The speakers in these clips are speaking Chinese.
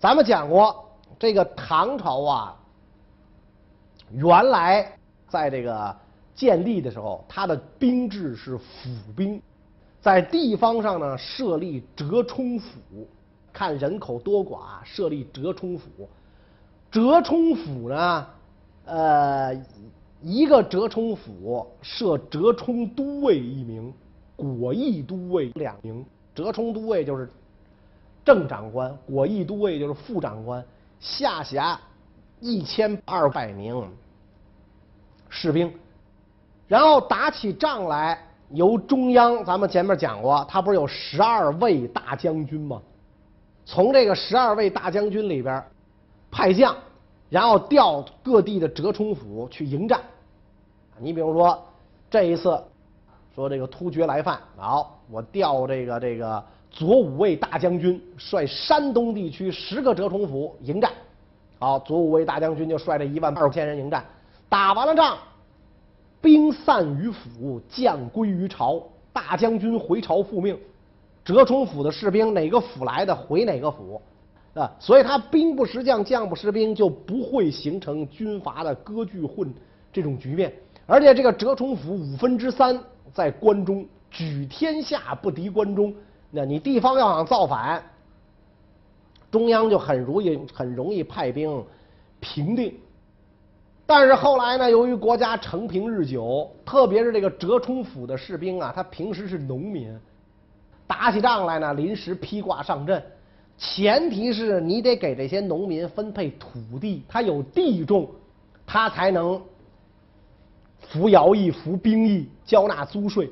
咱们讲过，这个唐朝啊，原来在这个建立的时候，它的兵制是府兵，在地方上呢设立折冲府，看人口多寡设立折冲府。折冲府呢，呃，一个折冲府设折冲都尉一名，果毅都尉两名。折冲都尉就是。正长官，果毅都尉就是副长官，下辖一千二百名士兵，然后打起仗来，由中央，咱们前面讲过，他不是有十二位大将军吗？从这个十二位大将军里边派将，然后调各地的折冲府去迎战。你比如说这一次，说这个突厥来犯，好，我调这个这个。左武卫大将军率山东地区十个折冲府迎战，好，左武卫大将军就率这一万二千人迎战，打完了仗，兵散于府，将归于朝，大将军回朝复命，折冲府的士兵哪个府来的回哪个府，啊，所以他兵不识将，将不识兵，就不会形成军阀的割据混这种局面。而且这个折冲府五分之三在关中，举天下不敌关中。那你地方要想造反，中央就很容易很容易派兵平定。但是后来呢，由于国家承平日久，特别是这个折冲府的士兵啊，他平时是农民，打起仗来呢，临时披挂上阵。前提是你得给这些农民分配土地，他有地种，他才能服徭役、服兵役、交纳租税。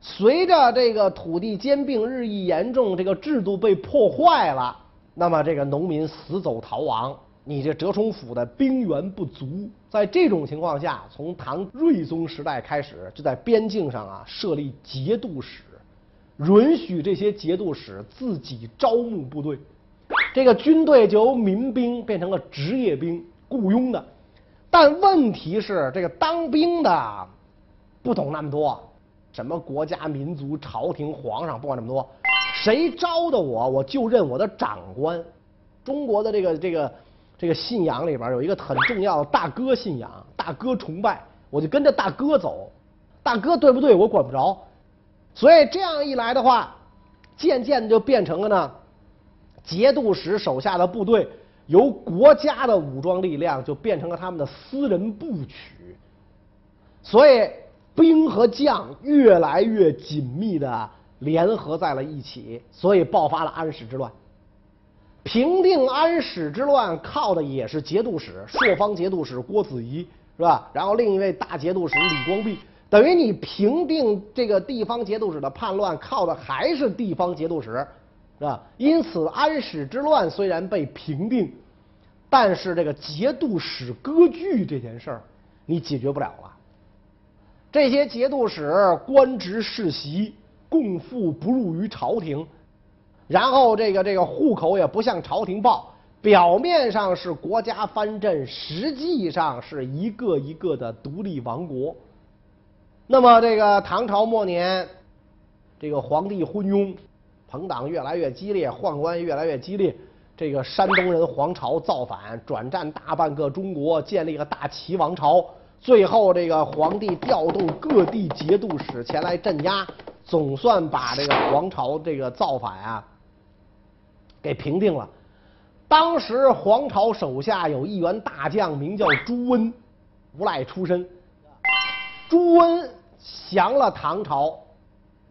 随着这个土地兼并日益严重，这个制度被破坏了，那么这个农民死走逃亡，你这折冲府的兵源不足。在这种情况下，从唐睿宗时代开始，就在边境上啊设立节度使，允许这些节度使自己招募部队，这个军队就由民兵变成了职业兵，雇佣的。但问题是，这个当兵的不懂那么多。什么国家、民族、朝廷、皇上，不管那么多，谁招的我，我就认我的长官。中国的这个这个这个信仰里边有一个很重要的大哥信仰，大哥崇拜，我就跟着大哥走。大哥对不对，我管不着。所以这样一来的话，渐渐的就变成了呢，节度使手下的部队由国家的武装力量就变成了他们的私人部曲。所以。兵和将越来越紧密的联合在了一起，所以爆发了安史之乱。平定安史之乱靠的也是节度使，朔方节度使郭子仪是吧？然后另一位大节度使李光弼，等于你平定这个地方节度使的叛乱，靠的还是地方节度使，是吧？因此安史之乱虽然被平定，但是这个节度使割据这件事儿，你解决不了了。这些节度使官职世袭，共赋不入于朝廷，然后这个这个户口也不向朝廷报，表面上是国家藩镇，实际上是一个一个的独立王国。那么这个唐朝末年，这个皇帝昏庸，朋党越来越激烈，宦官越来越激烈，这个山东人黄巢造反，转战大半个中国，建立了大齐王朝。最后，这个皇帝调动各地节度使前来镇压，总算把这个皇朝这个造反啊给平定了。当时皇朝手下有一员大将，名叫朱温，无赖出身。朱温降了唐朝，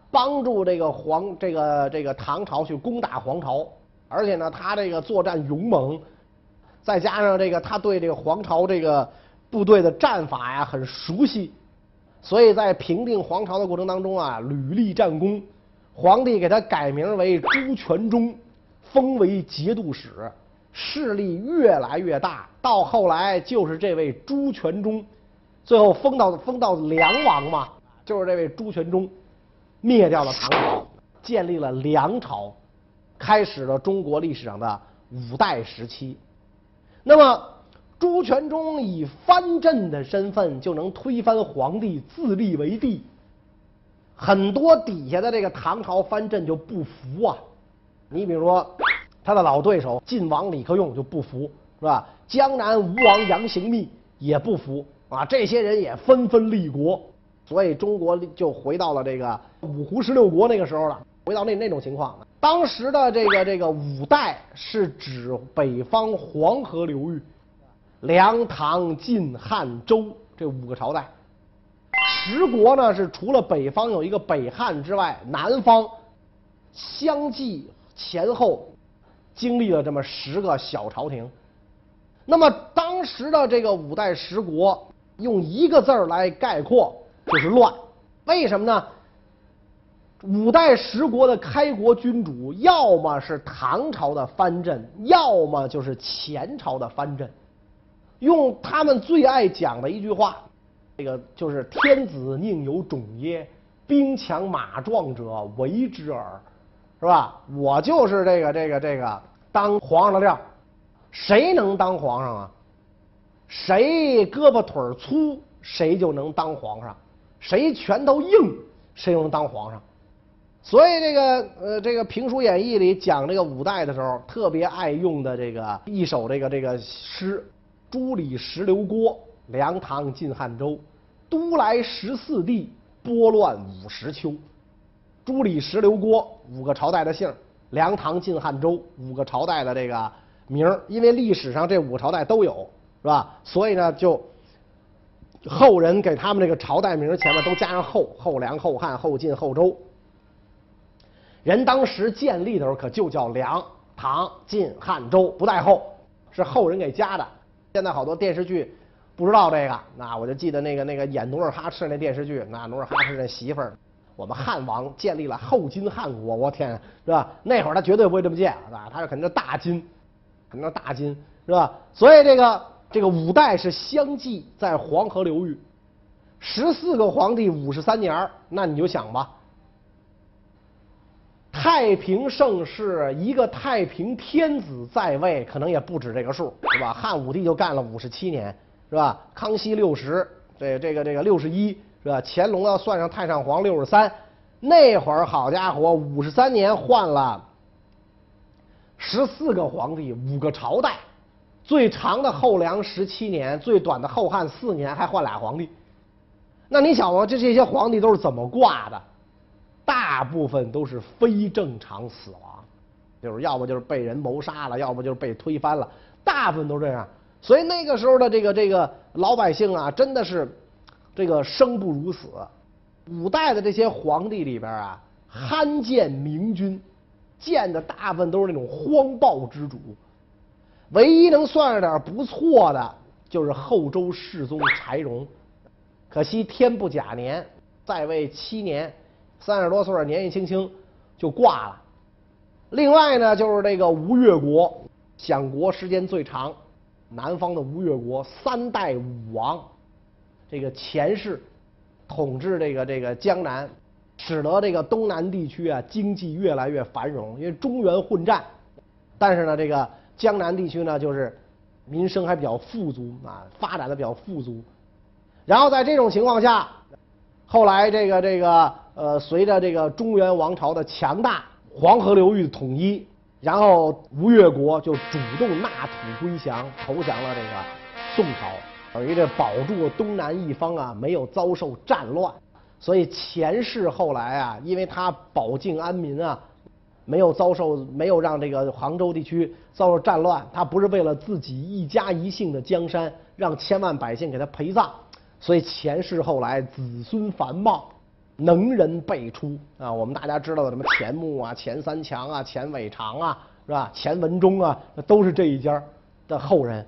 帮助这个皇这个这个唐朝去攻打皇朝，而且呢，他这个作战勇猛，再加上这个他对这个皇朝这个。部队的战法呀很熟悉，所以在平定皇朝的过程当中啊屡立战功。皇帝给他改名为朱全忠，封为节度使，势力越来越大。到后来就是这位朱全忠，最后封到封到梁王嘛，就是这位朱全忠灭掉了唐朝，建立了梁朝，开始了中国历史上的五代时期。那么。朱全忠以藩镇的身份就能推翻皇帝，自立为帝，很多底下的这个唐朝藩镇就不服啊。你比如说，他的老对手晋王李克用就不服，是吧？江南吴王杨行密也不服啊，这些人也纷纷立国，所以中国就回到了这个五胡十六国那个时候了，回到那那种情况。当时的这个这个五代是指北方黄河流域。梁、唐、晋、汉、周这五个朝代，十国呢是除了北方有一个北汉之外，南方相继前后经历了这么十个小朝廷。那么当时的这个五代十国，用一个字儿来概括就是乱。为什么呢？五代十国的开国君主，要么是唐朝的藩镇，要么就是前朝的藩镇。用他们最爱讲的一句话，这个就是“天子宁有种耶？兵强马壮者为之耳”，是吧？我就是这个这个这个当皇上的料，谁能当皇上啊？谁胳膊腿粗，谁就能当皇上；谁拳头硬，谁就能当皇上。所以这个呃，这个评书演义里讲这个五代的时候，特别爱用的这个一首这个这个诗。朱李石刘郭，梁唐晋汉周，都来十四帝，拨乱五十秋。朱李石刘郭五个朝代的姓，梁唐晋汉周五个朝代的这个名因为历史上这五个朝代都有，是吧？所以呢，就后人给他们这个朝代名前面都加上后，后梁、后汉、后晋、后周。人当时建立的时候可就叫梁唐晋汉周，不带后，是后人给加的。现在好多电视剧不知道这个，那我就记得那个那个演努尔哈赤那电视剧，那努尔哈赤那媳妇儿，我们汉王建立了后金汉国，我天，是吧？那会儿他绝对不会这么建，是吧？他是肯定是大金，肯定是大金，是吧？所以这个这个五代是相继在黄河流域，十四个皇帝五十三年那你就想吧。太平盛世，一个太平天子在位，可能也不止这个数，是吧？汉武帝就干了五十七年，是吧？康熙六十，这这个这个六十一，是吧？乾隆要算上太上皇六十三，那会儿好家伙，五十三年换了十四个皇帝，五个朝代，最长的后梁十七年，最短的后汉四年，还换俩皇帝。那你想啊，这这些皇帝都是怎么挂的？大部分都是非正常死亡，就是要不就是被人谋杀了，要不就是被推翻了，大部分都这样。所以那个时候的这个这个老百姓啊，真的是这个生不如死。五代的这些皇帝里边啊，罕见明君，见的大部分都是那种荒暴之主。唯一能算上点不错的，就是后周世宗柴荣。可惜天不假年，在位七年。三十多岁，年纪轻轻就挂了。另外呢，就是这个吴越国，享国时间最长，南方的吴越国三代武王，这个前世统治这个这个江南，使得这个东南地区啊经济越来越繁荣。因为中原混战，但是呢，这个江南地区呢就是民生还比较富足啊，发展的比较富足。然后在这种情况下，后来这个这个。呃，随着这个中原王朝的强大，黄河流域统一，然后吴越国就主动纳土归降，投降了这个宋朝，等于这保住东南一方啊，没有遭受战乱。所以前世后来啊，因为他保境安民啊，没有遭受，没有让这个杭州地区遭受战乱，他不是为了自己一家一姓的江山，让千万百姓给他陪葬，所以前世后来子孙繁茂。能人辈出啊！我们大家知道的什么钱穆啊、钱三强啊、钱伟长啊，是吧？钱文忠啊，都是这一家的后人，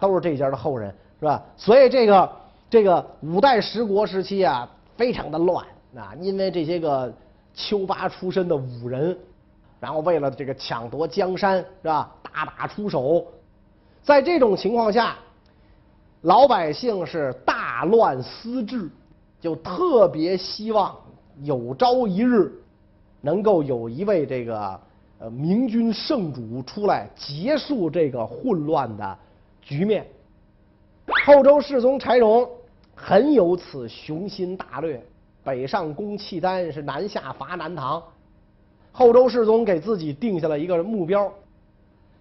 都是这一家的后人，是吧？所以这个这个五代十国时期啊，非常的乱啊，因为这些个丘八出身的武人，然后为了这个抢夺江山，是吧？大打出手，在这种情况下，老百姓是大乱思治。就特别希望有朝一日能够有一位这个呃明君圣主出来结束这个混乱的局面。后周世宗柴荣很有此雄心大略，北上攻契丹，是南下伐南唐。后周世宗给自己定下了一个目标，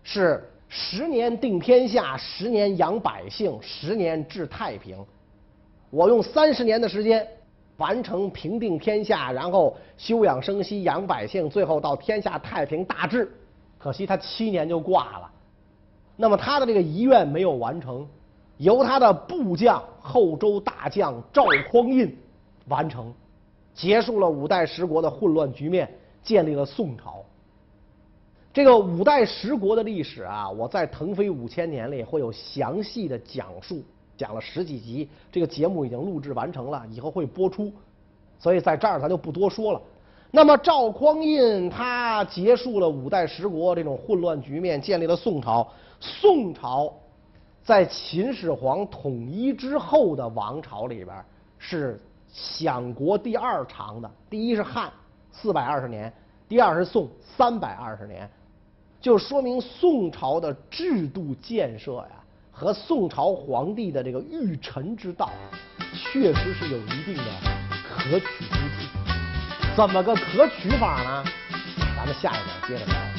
是十年定天下，十年养百姓，十年治太平。我用三十年的时间完成平定天下，然后休养生息，养百姓，最后到天下太平大治。可惜他七年就挂了。那么他的这个遗愿没有完成，由他的部将后周大将赵匡胤完成，结束了五代十国的混乱局面，建立了宋朝。这个五代十国的历史啊，我在《腾飞五千年》里会有详细的讲述，讲了十几集，这个节目已经录制完成了，以后会播出，所以在这儿咱就不多说了。那么赵匡胤他结束了五代十国这种混乱局面，建立了宋朝。宋朝在秦始皇统一之后的王朝里边是享国第二长的，第一是汉四百二十年，第二是宋三百二十年，就说明宋朝的制度建设呀和宋朝皇帝的这个御臣之道，确实是有一定的可取之处。怎么个可取法呢？咱们下一讲接着聊。